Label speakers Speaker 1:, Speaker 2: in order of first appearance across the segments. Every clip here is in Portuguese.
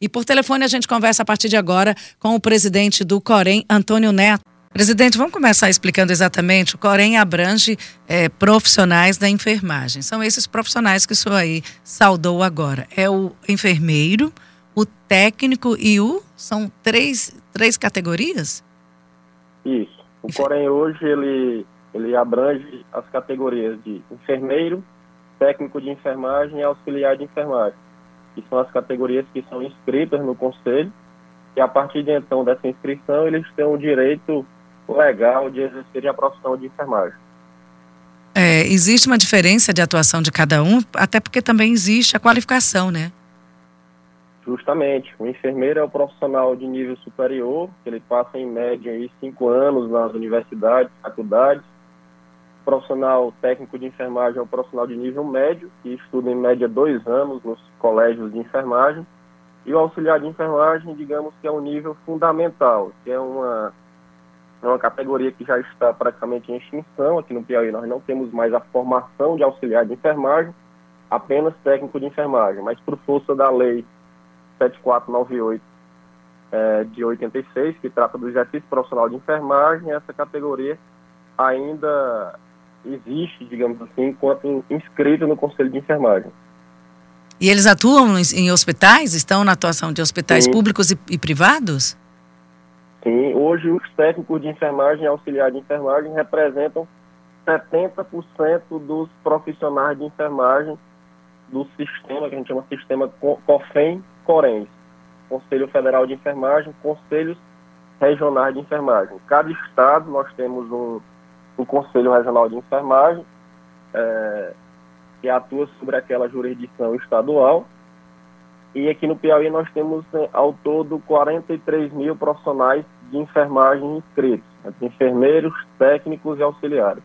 Speaker 1: E por telefone a gente conversa a partir de agora com o presidente do Corém, Antônio Neto. Presidente, vamos começar explicando exatamente. O Corém abrange é, profissionais da enfermagem. São esses profissionais que o senhor aí saudou agora. É o enfermeiro, o técnico e o. São três, três categorias?
Speaker 2: Isso. O Corém hoje ele, ele abrange as categorias de enfermeiro, técnico de enfermagem e auxiliar de enfermagem, que são as categorias que são inscritas no conselho. E a partir de então dessa inscrição, eles têm o direito legal de exercer a profissão de enfermagem.
Speaker 1: É, existe uma diferença de atuação de cada um, até porque também existe a qualificação, né?
Speaker 2: Justamente. O enfermeiro é o profissional de nível superior, ele passa em média aí, cinco anos nas universidades, faculdades. Profissional técnico de enfermagem é o profissional de nível médio, que estuda em média dois anos nos colégios de enfermagem. E o auxiliar de enfermagem, digamos que é um nível fundamental, que é uma é uma categoria que já está praticamente em extinção. Aqui no Piauí nós não temos mais a formação de auxiliar de enfermagem, apenas técnico de enfermagem. Mas por força da lei 7498 é, de 86, que trata do exercício profissional de enfermagem, essa categoria ainda existe, digamos assim, enquanto inscrito no Conselho de Enfermagem.
Speaker 1: E eles atuam em hospitais? Estão na atuação de hospitais Sim. públicos e, e privados?
Speaker 2: Sim, hoje os técnicos de enfermagem e auxiliar de enfermagem representam 70% dos profissionais de enfermagem do sistema, que a gente chama de sistema COFEM Corens, Conselho Federal de Enfermagem, Conselhos Regionais de Enfermagem. Cada estado nós temos um, um Conselho Regional de Enfermagem, é, que atua sobre aquela jurisdição estadual, e aqui no Piauí nós temos é, ao todo 43 mil profissionais de enfermagem inscritos, entre enfermeiros, técnicos e auxiliares.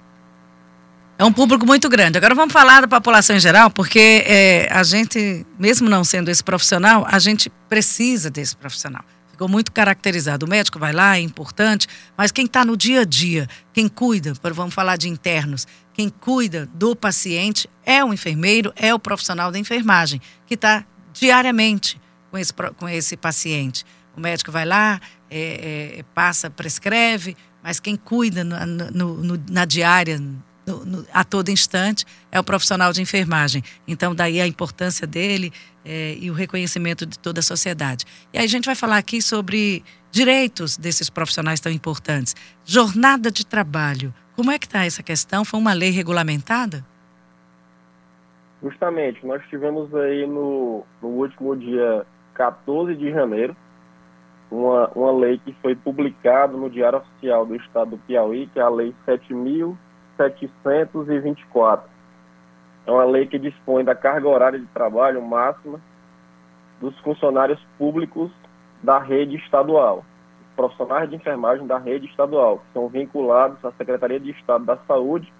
Speaker 1: É um público muito grande. Agora vamos falar da população em geral, porque é, a gente, mesmo não sendo esse profissional, a gente precisa desse profissional. Ficou muito caracterizado. O médico vai lá, é importante, mas quem está no dia a dia, quem cuida, vamos falar de internos, quem cuida do paciente é o enfermeiro, é o profissional da enfermagem, que está diariamente com esse, com esse paciente. O médico vai lá, é, é, passa, prescreve, mas quem cuida no, no, no, na diária, a todo instante, é o profissional de enfermagem. Então, daí a importância dele é, e o reconhecimento de toda a sociedade. E aí a gente vai falar aqui sobre direitos desses profissionais tão importantes. Jornada de trabalho. Como é que está essa questão? Foi uma lei regulamentada?
Speaker 2: Justamente, nós tivemos aí no, no último dia 14 de janeiro uma, uma lei que foi publicada no Diário Oficial do Estado do Piauí, que é a Lei 7.724. É uma lei que dispõe da carga horária de trabalho máxima dos funcionários públicos da rede estadual, profissionais de enfermagem da rede estadual, que são vinculados à Secretaria de Estado da Saúde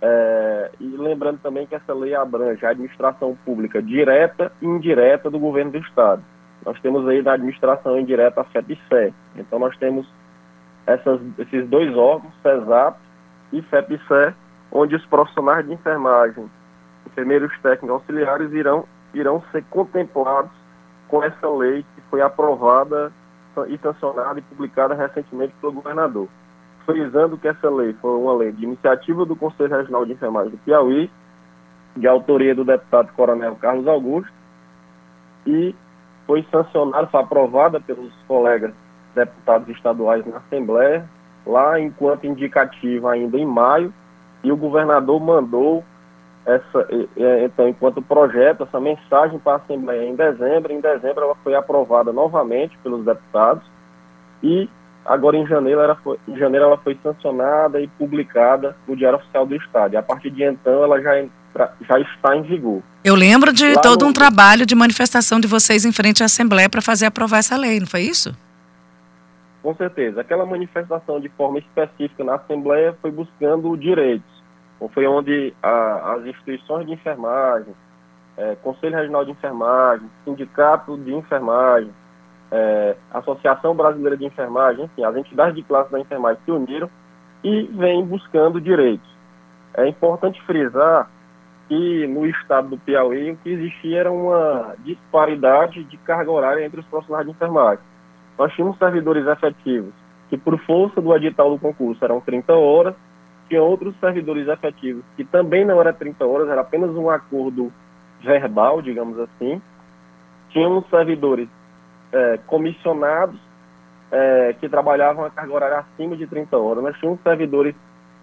Speaker 2: é, e lembrando também que essa lei abrange a administração pública direta e indireta do governo do Estado. Nós temos aí da administração indireta a FEPSE. Então nós temos essas, esses dois órgãos, CESAP e FEPSE, onde os profissionais de enfermagem, enfermeiros técnicos auxiliares irão, irão ser contemplados com essa lei que foi aprovada e sancionada e publicada recentemente pelo governador. Frisando que essa lei foi uma lei de iniciativa do Conselho Regional de Enfermagem do Piauí, de autoria do deputado Coronel Carlos Augusto, e foi sancionada, foi aprovada pelos colegas deputados estaduais na Assembleia, lá enquanto indicativa ainda em maio, e o governador mandou essa, então, enquanto projeto, essa mensagem para a Assembleia em dezembro. Em dezembro ela foi aprovada novamente pelos deputados e Agora, em janeiro, ela foi, em janeiro, ela foi sancionada e publicada no Diário Oficial do Estado. E a partir de então, ela já, entra, já está em vigor.
Speaker 1: Eu lembro de Lá todo no... um trabalho de manifestação de vocês em frente à Assembleia para fazer aprovar essa lei, não foi isso?
Speaker 2: Com certeza. Aquela manifestação de forma específica na Assembleia foi buscando direitos. Foi onde a, as instituições de enfermagem, é, Conselho Regional de Enfermagem, Sindicato de Enfermagem, é, Associação Brasileira de Enfermagem, enfim, as entidades de classe da enfermagem se uniram e vêm buscando direitos. É importante frisar que no estado do Piauí o que existia era uma disparidade de carga horária entre os profissionais de enfermagem. Nós tínhamos servidores efetivos que, por força do edital do concurso, eram 30 horas, tinha outros servidores efetivos que também não era 30 horas, era apenas um acordo verbal, digamos assim. Tínhamos servidores é, comissionados é, que trabalhavam a carga horária acima de 30 horas. Nós tínhamos servidores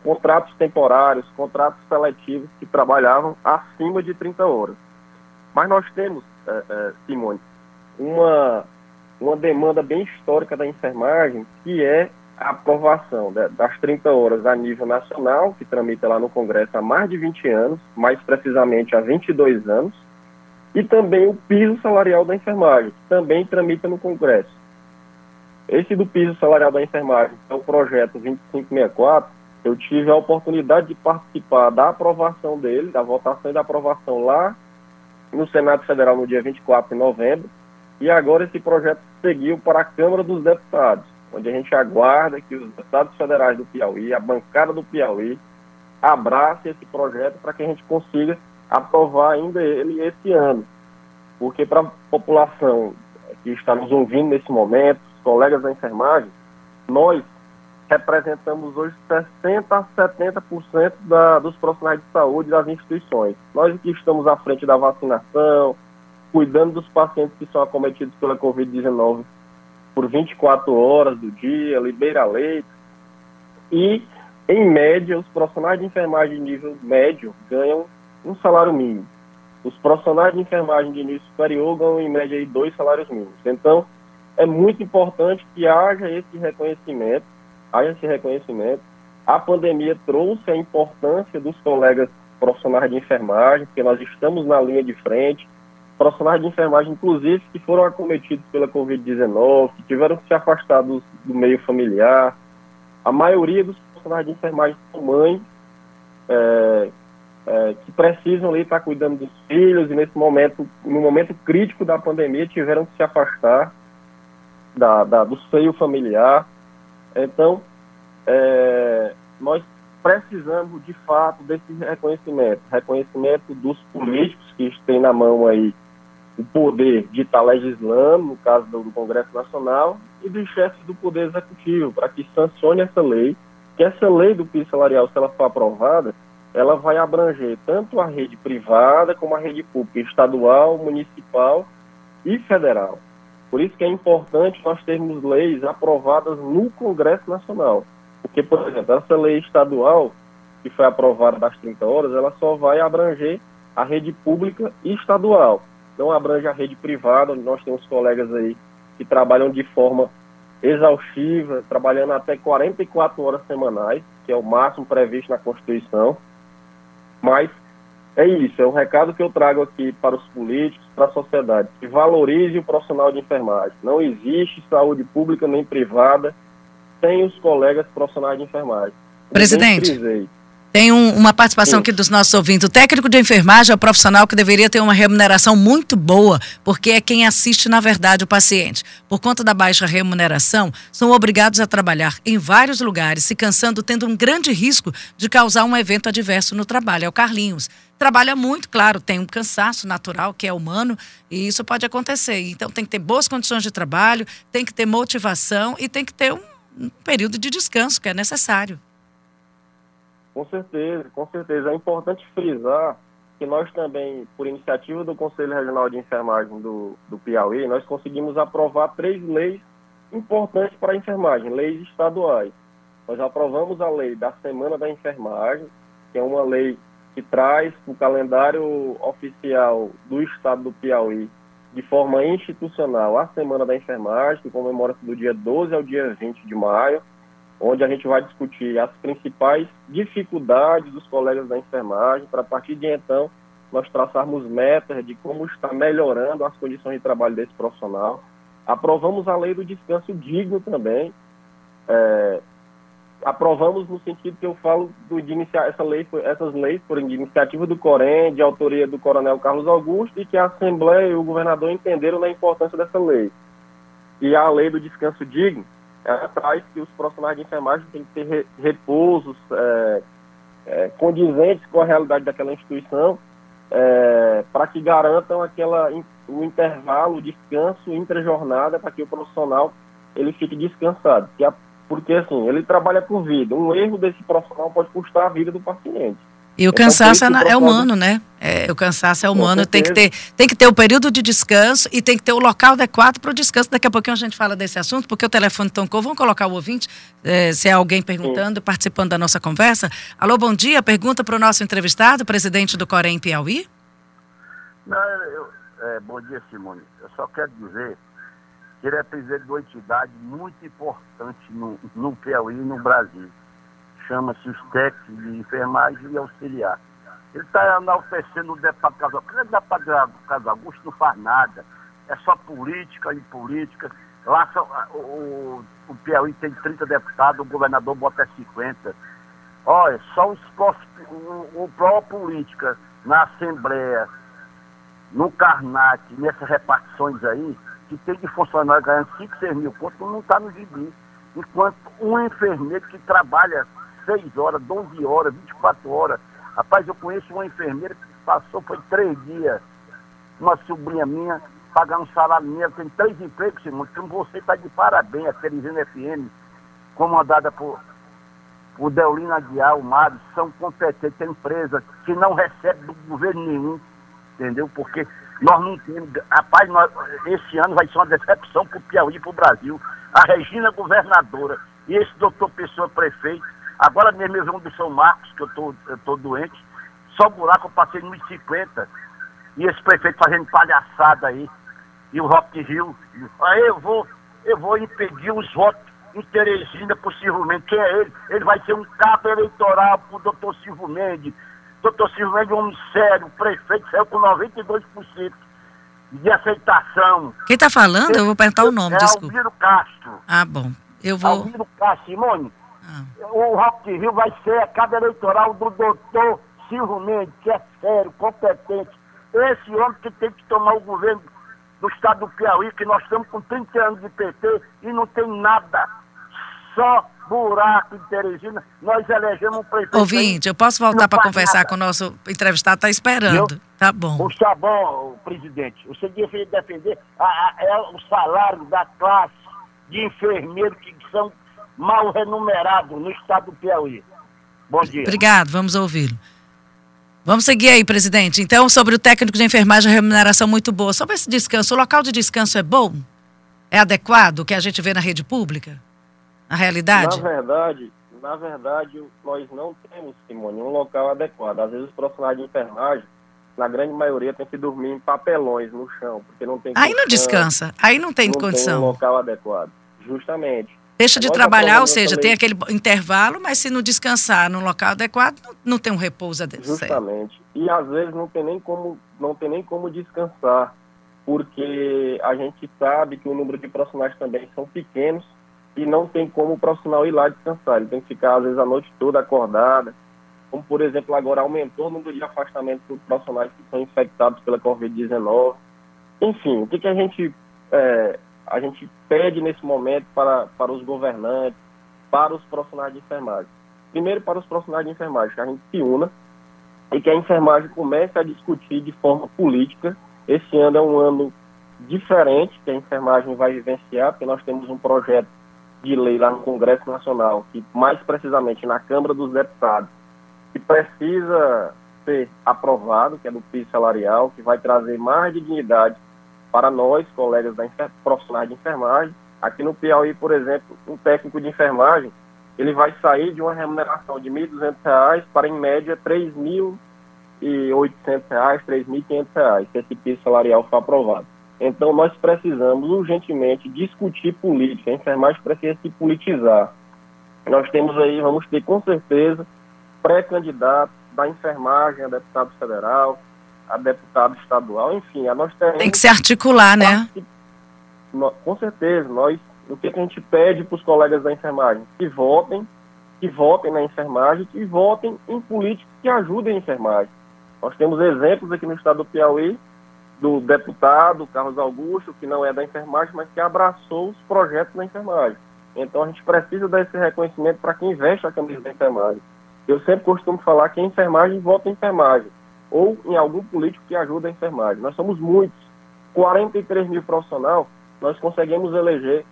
Speaker 2: contratos temporários, contratos seletivos que trabalhavam acima de 30 horas. Mas nós temos, é, é, Simone, uma, uma demanda bem histórica da enfermagem, que é a aprovação das 30 horas a nível nacional, que tramita lá no Congresso há mais de 20 anos, mais precisamente há 22 anos, e também o piso salarial da enfermagem, que também tramita no Congresso. Esse do piso salarial da enfermagem, é o projeto 2564, eu tive a oportunidade de participar da aprovação dele, da votação e da aprovação lá no Senado Federal no dia 24 de novembro, e agora esse projeto seguiu para a Câmara dos Deputados, onde a gente aguarda que os deputados federais do Piauí, a bancada do Piauí, abrace esse projeto para que a gente consiga aprovar ainda ele esse ano. Porque para a população que está nos ouvindo nesse momento, os colegas da enfermagem, nós representamos hoje 60% a 70% da, dos profissionais de saúde das instituições. Nós que estamos à frente da vacinação, cuidando dos pacientes que são acometidos pela Covid-19 por 24 horas do dia, libera leite. E, em média, os profissionais de enfermagem de nível médio ganham um salário mínimo. Os profissionais de enfermagem de nível superior ganham, em média, aí, dois salários mínimos. Então, é muito importante que haja esse reconhecimento há esse reconhecimento. A pandemia trouxe a importância dos colegas profissionais de enfermagem, porque nós estamos na linha de frente, profissionais de enfermagem, inclusive, que foram acometidos pela Covid-19, que tiveram que se afastar do, do, meio familiar. A maioria dos profissionais de enfermagem são mães é, é, que precisam ali estar cuidando dos filhos e nesse momento, no momento crítico da pandemia, tiveram que se afastar da, da do seio familiar. Então, é, nós precisamos de fato desse reconhecimento, reconhecimento dos políticos que têm na mão aí o poder de estar legislando, no caso do, do Congresso Nacional, e dos chefes do Poder Executivo, para que sancione essa lei, que essa lei do piso salarial, se ela for aprovada, ela vai abranger tanto a rede privada como a rede pública, estadual, municipal e federal. Por isso que é importante nós termos leis aprovadas no Congresso Nacional. Porque, por exemplo, essa lei estadual, que foi aprovada das 30 horas, ela só vai abranger a rede pública e estadual. Não abrange a rede privada, onde nós temos colegas aí que trabalham de forma exaustiva, trabalhando até 44 horas semanais, que é o máximo previsto na Constituição. Mas é isso, é o recado que eu trago aqui para os políticos, para a sociedade, que valorize o profissional de enfermagem. Não existe saúde pública nem privada sem os colegas profissionais de enfermagem.
Speaker 1: Presidente. Tem um, uma participação Sim. aqui dos nossos ouvintes. O técnico de enfermagem é o profissional que deveria ter uma remuneração muito boa, porque é quem assiste, na verdade, o paciente. Por conta da baixa remuneração, são obrigados a trabalhar em vários lugares, se cansando, tendo um grande risco de causar um evento adverso no trabalho. É o Carlinhos. Trabalha muito, claro, tem um cansaço natural que é humano e isso pode acontecer. Então tem que ter boas condições de trabalho, tem que ter motivação e tem que ter um, um período de descanso que é necessário.
Speaker 2: Com certeza, com certeza. É importante frisar que nós também, por iniciativa do Conselho Regional de Enfermagem do, do Piauí, nós conseguimos aprovar três leis importantes para a enfermagem, leis estaduais. Nós aprovamos a lei da Semana da Enfermagem, que é uma lei que traz o calendário oficial do estado do Piauí de forma institucional a Semana da Enfermagem, que comemora-se do dia 12 ao dia 20 de maio onde a gente vai discutir as principais dificuldades dos colegas da enfermagem, para a partir de então nós traçarmos metas de como está melhorando as condições de trabalho desse profissional. Aprovamos a lei do descanso digno também. É, aprovamos no sentido que eu falo do, de iniciar essa lei, essas leis de iniciativa do Corém, de autoria do Coronel Carlos Augusto, e que a Assembleia e o governador entenderam da importância dessa lei. E a lei do descanso digno, ela traz que os profissionais de enfermagem têm que ter repousos é, é, condizentes com a realidade daquela instituição é, para que garantam aquela, o intervalo, o descanso intra-jornada, para que o profissional ele fique descansado. Porque assim, ele trabalha por vida. Um erro desse profissional pode custar a vida do paciente.
Speaker 1: E o então, cansaço é, é humano, né? É, o cansaço é humano, tem que, ter, tem que ter o período de descanso e tem que ter o local adequado para o descanso. Daqui a pouquinho a gente fala desse assunto, porque o telefone tocou. Vamos colocar o ouvinte, é, se é alguém perguntando, Sim. participando da nossa conversa. Alô, bom dia. Pergunta para o nosso entrevistado, presidente do Corém Piauí.
Speaker 3: Não, eu, é, bom dia, Simone. Eu só quero dizer que ele é presidente de uma entidade muito importante no, no Piauí e no Brasil chama-se os técnicos de enfermagem e auxiliar. Ele está enaltecendo o deputado Casal. Augusto. O deputado Casal Augusto não faz nada. É só política e política. Lá o, o, o Piauí tem 30 deputados, o governador bota 50. Olha, só os, o, o próprio política na Assembleia, no Carnat, nessas repartições aí, que tem de funcionário ganhando 5, 6 mil pontos, não está no gibi. Enquanto um enfermeiro que trabalha 6 horas, 12 horas, 24 horas. Rapaz, eu conheço uma enfermeira que passou, foi três dias, uma sobrinha minha, pagando um salário minha, tem três empregos, Simão, então você está de parabéns, a Teresina FM, comandada por, por Deolina Aguiar, o Mário, são competentes, tem empresa que não recebe do governo nenhum, entendeu? Porque nós não temos, rapaz, nós, esse ano vai ser uma decepção para o Piauí e para o Brasil. A Regina governadora e esse doutor Pessoa prefeito, Agora mesmo eu venho do São Marcos, que eu tô, eu tô doente, só buraco eu passei no 50. E esse prefeito fazendo palhaçada aí. E o Rock Rio. Aí eu vou, eu vou impedir os votos em Teresina, possivelmente. Quem é ele? Ele vai ser um cabo eleitoral pro doutor Silvio Mendes. Doutor Silvio Mendes é um homem sério, o prefeito saiu com 92% de aceitação.
Speaker 1: Quem está falando? Eu vou perguntar o nome,
Speaker 3: é
Speaker 1: desculpa.
Speaker 3: Alviro Castro.
Speaker 1: Ah, bom. Eu vou...
Speaker 3: Alviro Castro, Simone, ah. O Rock Rio vai ser a cada eleitoral do doutor Silvio Mendes, que é sério, competente. Esse homem que tem que tomar o governo do estado do Piauí, que nós estamos com 30 anos de PT e não tem nada. Só buraco em Teresina. Nós elegemos um prefeito.
Speaker 1: Ouvinte, eu posso voltar para conversar nada. com o nosso entrevistado? Está esperando. Eu, tá bom.
Speaker 3: Está bom, presidente. Você devia defender a, a, a, é o salário da classe de enfermeiro que são mal remunerado no estado do Piauí. Bom dia.
Speaker 1: Obrigado, vamos ouvi-lo. Vamos seguir aí, presidente. Então, sobre o técnico de enfermagem, a remuneração muito boa. Sobre esse descanso, o local de descanso é bom? É adequado o que a gente vê na rede pública? Na realidade?
Speaker 2: Na verdade, na verdade, nós não temos, Simone, um local adequado. Às vezes os profissionais de enfermagem, na grande maioria, tem que dormir em papelões no chão, porque não tem
Speaker 1: Aí não descansa, aí não tem
Speaker 2: não
Speaker 1: condição.
Speaker 2: Tem um local adequado, justamente.
Speaker 1: Deixa de trabalhar, ou seja, também... tem aquele intervalo, mas se não descansar no local adequado, não, não tem um repouso adequado.
Speaker 2: Justamente. E às vezes não tem nem como, não tem nem como descansar, porque a gente sabe que o número de profissionais também são pequenos e não tem como o profissional ir lá descansar. Ele tem que ficar, às vezes, a noite toda acordada. Como, por exemplo, agora aumentou o número de afastamento dos profissionais que são infectados pela Covid-19. Enfim, o que, que a gente é, a gente pede nesse momento para, para os governantes, para os profissionais de enfermagem. Primeiro, para os profissionais de enfermagem, que a gente se una e que a enfermagem comece a discutir de forma política. Esse ano é um ano diferente que a enfermagem vai vivenciar, porque nós temos um projeto de lei lá no Congresso Nacional, que mais precisamente na Câmara dos Deputados, que precisa ser aprovado, que é do piso salarial, que vai trazer mais dignidade para nós, colegas da profissionais de enfermagem. Aqui no Piauí, por exemplo, um técnico de enfermagem, ele vai sair de uma remuneração de R$ 1.200 para, em média, R$ 3.800, R$ 3.500, se esse piso salarial for aprovado. Então, nós precisamos urgentemente discutir política. A enfermagem precisa se politizar. Nós temos aí, vamos ter com certeza, pré-candidatos da enfermagem a deputado federal, a deputado estadual, enfim, a nós
Speaker 1: Tem que se articular, né?
Speaker 2: Com certeza, nós, o que a gente pede para os colegas da enfermagem? Que votem, que votem na enfermagem, que votem em políticos que ajudem a enfermagem. Nós temos exemplos aqui no estado do Piauí, do deputado Carlos Augusto, que não é da enfermagem, mas que abraçou os projetos da enfermagem. Então a gente precisa dar esse reconhecimento para quem veste a camisa da enfermagem. Eu sempre costumo falar que a enfermagem vota em enfermagem ou em algum político que ajuda a enfermagem. Nós somos muitos, 43 mil profissionais, nós conseguimos eleger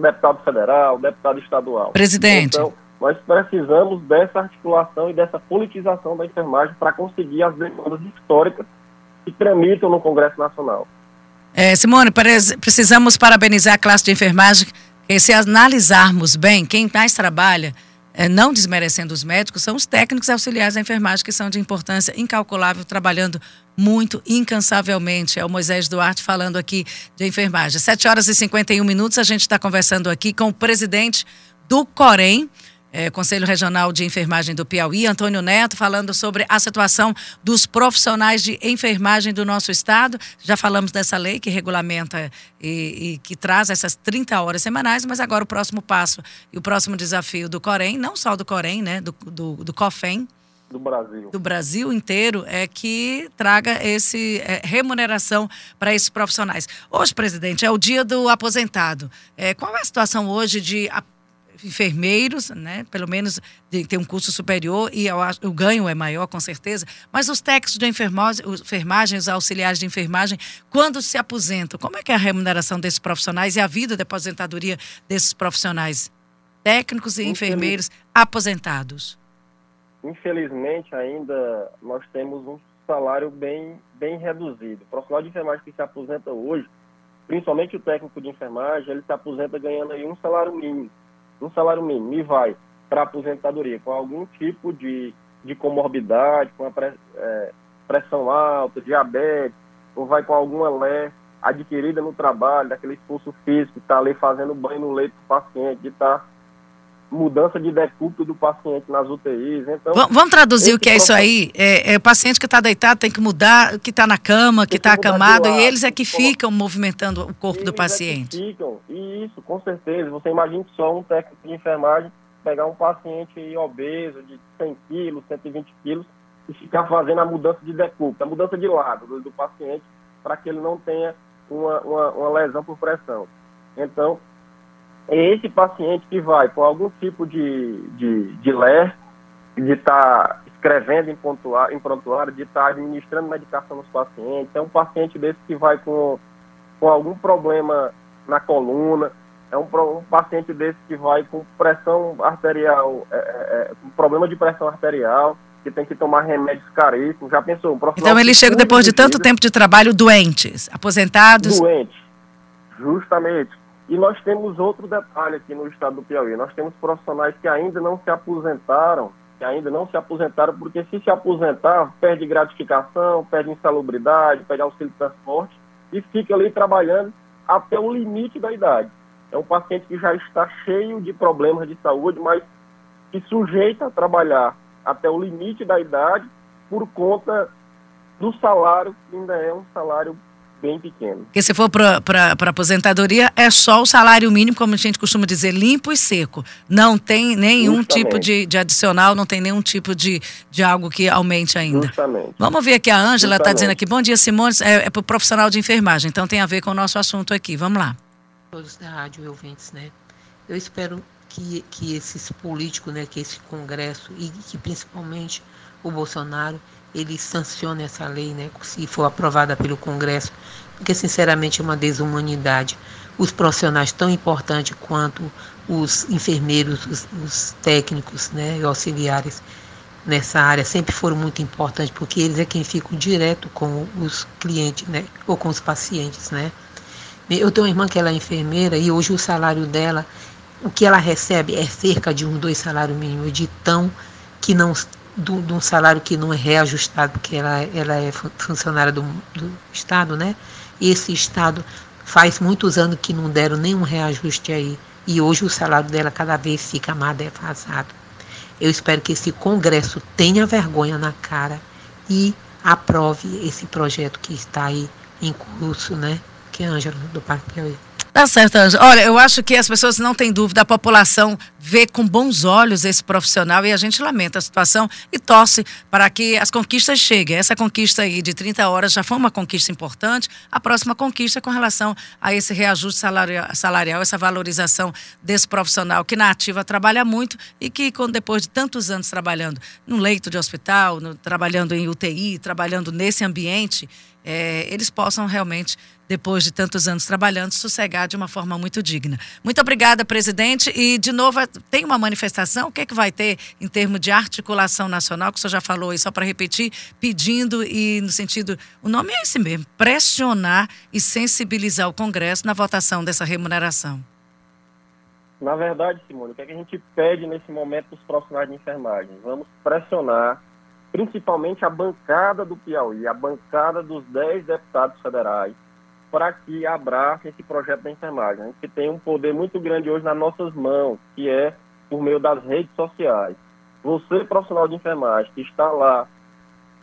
Speaker 2: deputado federal, deputado estadual.
Speaker 1: Presidente.
Speaker 2: Então, nós precisamos dessa articulação e dessa politização da enfermagem para conseguir as demandas históricas que tramitam no Congresso Nacional.
Speaker 1: É, Simone, precisamos parabenizar a classe de enfermagem. E se analisarmos bem, quem mais trabalha, não desmerecendo os médicos, são os técnicos auxiliares da enfermagem, que são de importância incalculável, trabalhando muito incansavelmente. É o Moisés Duarte falando aqui de enfermagem. 7 horas e 51 minutos, a gente está conversando aqui com o presidente do Corém, é, Conselho Regional de Enfermagem do Piauí, Antônio Neto, falando sobre a situação dos profissionais de enfermagem do nosso estado. Já falamos dessa lei que regulamenta e, e que traz essas 30 horas semanais, mas agora o próximo passo e o próximo desafio do Corém, não só do Corém, né, do, do, do COFEM,
Speaker 2: do Brasil.
Speaker 1: Do Brasil inteiro é que traga esse é, remuneração para esses profissionais. Hoje, presidente, é o dia do aposentado. É, qual é a situação hoje de enfermeiros, né? Pelo menos ter um curso superior e o ganho é maior, com certeza. Mas os técnicos de enfermagem, enfermagem, os auxiliares de enfermagem, quando se aposentam, como é que é a remuneração desses profissionais e a vida de aposentadoria desses profissionais? Técnicos e enfermeiros aposentados.
Speaker 2: Infelizmente, ainda nós temos um salário bem, bem reduzido. O profissional de enfermagem que se aposenta hoje, principalmente o técnico de enfermagem, ele se aposenta ganhando aí um salário mínimo um salário mínimo e vai para a aposentadoria com algum tipo de, de comorbidade, com a é, pressão alta, diabetes, ou vai com alguma lé adquirida no trabalho, daquele esforço físico, está ali fazendo banho no leito do paciente, de estar tá mudança de decúbito do paciente nas UTIs. Então,
Speaker 1: vamos traduzir o que é isso aí? É, é o paciente que está deitado tem que mudar, que está na cama, que está acamado, e eles é que ficam movimentando o corpo eles do paciente.
Speaker 2: É ficam, isso, com certeza. Você imagina só um técnico de enfermagem pegar um paciente obeso de 100 quilos, 120 quilos, e ficar fazendo a mudança de decúbito, a mudança de lado do, do paciente, para que ele não tenha uma, uma, uma lesão por pressão. Então, é esse paciente que vai com algum tipo de, de, de LER, de estar tá escrevendo em, pontuário, em prontuário, de estar tá administrando medicação nos pacientes, é um paciente desse que vai com, com algum problema na coluna, é um, um paciente desse que vai com pressão arterial, é, é, é, com problema de pressão arterial, que tem que tomar remédios caríssimos. Já pensou? Um
Speaker 1: então ele chega depois de tanto tempo de trabalho doentes, aposentados?
Speaker 2: Doentes, justamente e nós temos outro detalhe aqui no estado do Piauí. Nós temos profissionais que ainda não se aposentaram, que ainda não se aposentaram, porque se se aposentar, perde gratificação, perde insalubridade, perde auxílio de transporte e fica ali trabalhando até o limite da idade. É um paciente que já está cheio de problemas de saúde, mas que sujeita a trabalhar até o limite da idade por conta do salário, que ainda é um salário bem pequeno.
Speaker 1: Porque se for para aposentadoria, é só o salário mínimo, como a gente costuma dizer, limpo e seco. Não tem nenhum Justamente. tipo de, de, adicional, não tem nenhum tipo de, de algo que aumente ainda.
Speaker 2: Justamente.
Speaker 1: Vamos ver aqui, a Ângela está dizendo aqui, bom dia, Simone, é, é para o profissional de enfermagem, então tem a ver com o nosso assunto aqui. Vamos lá.
Speaker 4: Todos da rádio ouvintes, né? Eu espero que, que esses políticos, né, que esse Congresso e que principalmente o Bolsonaro ele sancione essa lei, né, se for aprovada pelo Congresso, porque sinceramente é uma desumanidade. Os profissionais tão importantes quanto os enfermeiros, os, os técnicos, né, e auxiliares nessa área sempre foram muito importantes, porque eles é quem ficam direto com os clientes, né, ou com os pacientes, né. Eu tenho uma irmã que ela é enfermeira e hoje o salário dela, o que ela recebe é cerca de um dois salários mínimos de tão que não de um salário que não é reajustado, porque ela, ela é funcionária do, do Estado, né? Esse Estado faz muitos anos que não deram nenhum reajuste aí. E hoje o salário dela cada vez fica mais defasado. Eu espero que esse Congresso tenha vergonha na cara e aprove esse projeto que está aí em curso, né? Que é Ângela, do Parque Piauí.
Speaker 1: Tá certo, Ângela. Olha, eu acho que as pessoas não têm dúvida, a população vê com bons olhos esse profissional e a gente lamenta a situação e torce para que as conquistas cheguem. Essa conquista aí de 30 horas já foi uma conquista importante. A próxima conquista é com relação a esse reajuste salarial, salarial essa valorização desse profissional que na ativa trabalha muito e que, depois de tantos anos trabalhando no leito de hospital, no, trabalhando em UTI, trabalhando nesse ambiente, é, eles possam realmente, depois de tantos anos trabalhando, sossegar de uma forma muito digna. Muito obrigada, presidente. E, de novo, tem uma manifestação? O que, é que vai ter em termos de articulação nacional, que o senhor já falou aí, só para repetir, pedindo e no sentido, o nome é esse mesmo, pressionar e sensibilizar o Congresso na votação dessa remuneração.
Speaker 2: Na verdade, Simone, o que, é que a gente pede nesse momento dos profissionais de enfermagem? Vamos pressionar principalmente a bancada do Piauí, a bancada dos 10 deputados federais, para que abrace esse projeto da enfermagem. A gente tem um poder muito grande hoje nas nossas mãos, que é por meio das redes sociais. Você, profissional de enfermagem, que está lá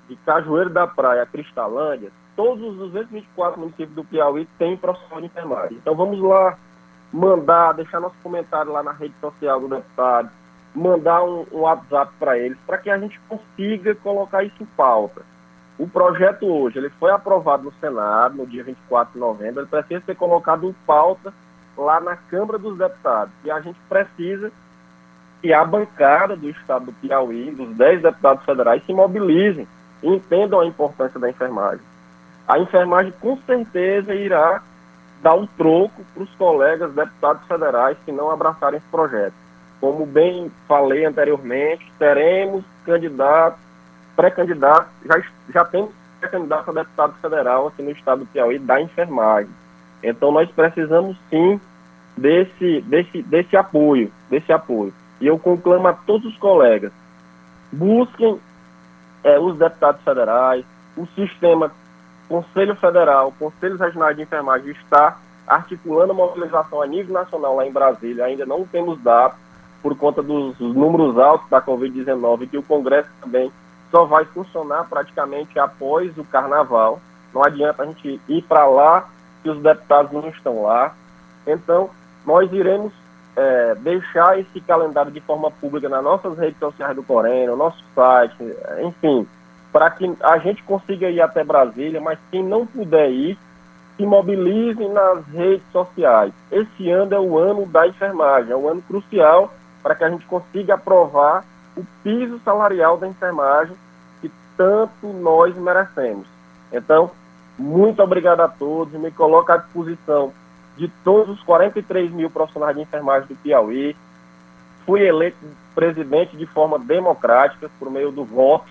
Speaker 2: de Cajueiro da Praia Cristalândia, todos os 224 municípios do Piauí têm profissional de enfermagem. Então vamos lá mandar, deixar nosso comentário lá na rede social do deputado, mandar um, um WhatsApp para eles, para que a gente consiga colocar isso em pauta. O projeto hoje, ele foi aprovado no Senado, no dia 24 de novembro, ele precisa ser colocado em pauta lá na Câmara dos Deputados. E a gente precisa que a bancada do Estado do Piauí, dos 10 deputados federais, se mobilizem e entendam a importância da enfermagem. A enfermagem, com certeza, irá dar um troco para os colegas deputados federais que não abraçarem esse projeto. Como bem falei anteriormente, teremos candidatos, pré-candidatos, já, já temos pré-candidato a deputado federal aqui no estado do Piauí da enfermagem. Então nós precisamos sim desse, desse, desse apoio, desse apoio. E eu conclamo a todos os colegas, busquem é, os deputados federais, o sistema Conselho Federal, Conselhos Regionais de Enfermagem está articulando a mobilização a nível nacional lá em Brasília, ainda não temos dados, por conta dos números altos da Covid-19, que o Congresso também só vai funcionar praticamente após o Carnaval. Não adianta a gente ir para lá se os deputados não estão lá. Então, nós iremos é, deixar esse calendário de forma pública nas nossas redes sociais do Corém, no nosso site, enfim, para que a gente consiga ir até Brasília, mas quem não puder ir, se mobilize nas redes sociais. Esse ano é o ano da enfermagem, é um ano crucial para que a gente consiga aprovar o piso salarial da enfermagem que tanto nós merecemos. Então, muito obrigado a todos, me coloco à disposição de todos os 43 mil profissionais de enfermagem do Piauí. Fui eleito presidente de forma democrática, por meio do voto,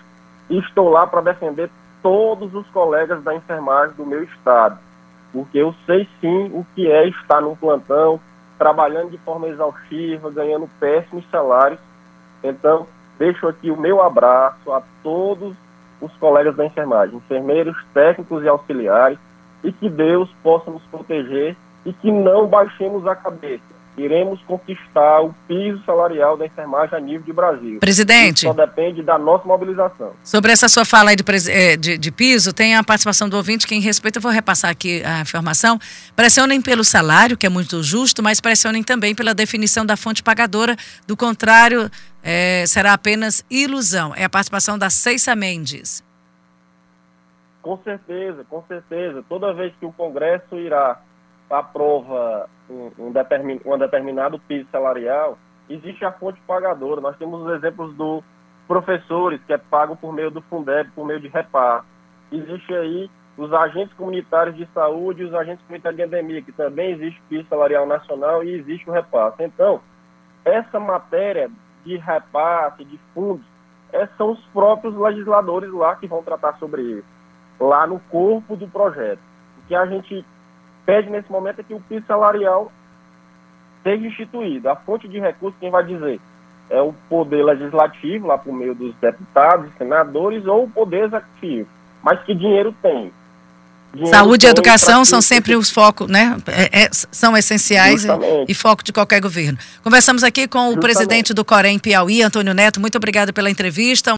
Speaker 2: e estou lá para defender todos os colegas da enfermagem do meu estado, porque eu sei sim o que é estar num plantão, trabalhando de forma exaustiva, ganhando péssimos salários. Então, deixo aqui o meu abraço a todos os colegas da enfermagem, enfermeiros, técnicos e auxiliares, e que Deus possa nos proteger e que não baixemos a cabeça iremos conquistar o piso salarial da enfermagem a nível de Brasil.
Speaker 1: Presidente.
Speaker 2: Isso só depende da nossa mobilização.
Speaker 1: Sobre essa sua fala aí de, eh, de, de piso, tem a participação do ouvinte, quem respeita, eu vou repassar aqui a informação. Pressionem pelo salário, que é muito justo, mas pressionem também pela definição da fonte pagadora. Do contrário, é, será apenas ilusão. É a participação da Ceissa Mendes.
Speaker 2: Com certeza, com certeza. Toda vez que o Congresso irá aprova um, determin, um determinado piso salarial, existe a fonte pagadora. Nós temos os exemplos dos professores, que é pago por meio do Fundeb, por meio de repar. Existe aí os agentes comunitários de saúde os agentes comunitários de endemia, que também existe piso salarial nacional e existe o repasse. Então, essa matéria de repasse, de fundos, é, são os próprios legisladores lá que vão tratar sobre isso, lá no corpo do projeto. O que a gente pede nesse momento é que o piso salarial seja instituído. A fonte de recursos, quem vai dizer? É o poder legislativo, lá por meio dos deputados, senadores, ou o poder executivo. Mas que dinheiro tem?
Speaker 1: Dinheiro Saúde e educação são sempre os focos, né? É, é, são essenciais e, e, foco de qualquer governo. Conversamos aqui com o Justamente. presidente do Corém Piauí, Antônio Neto. Muito obrigado pela entrevista.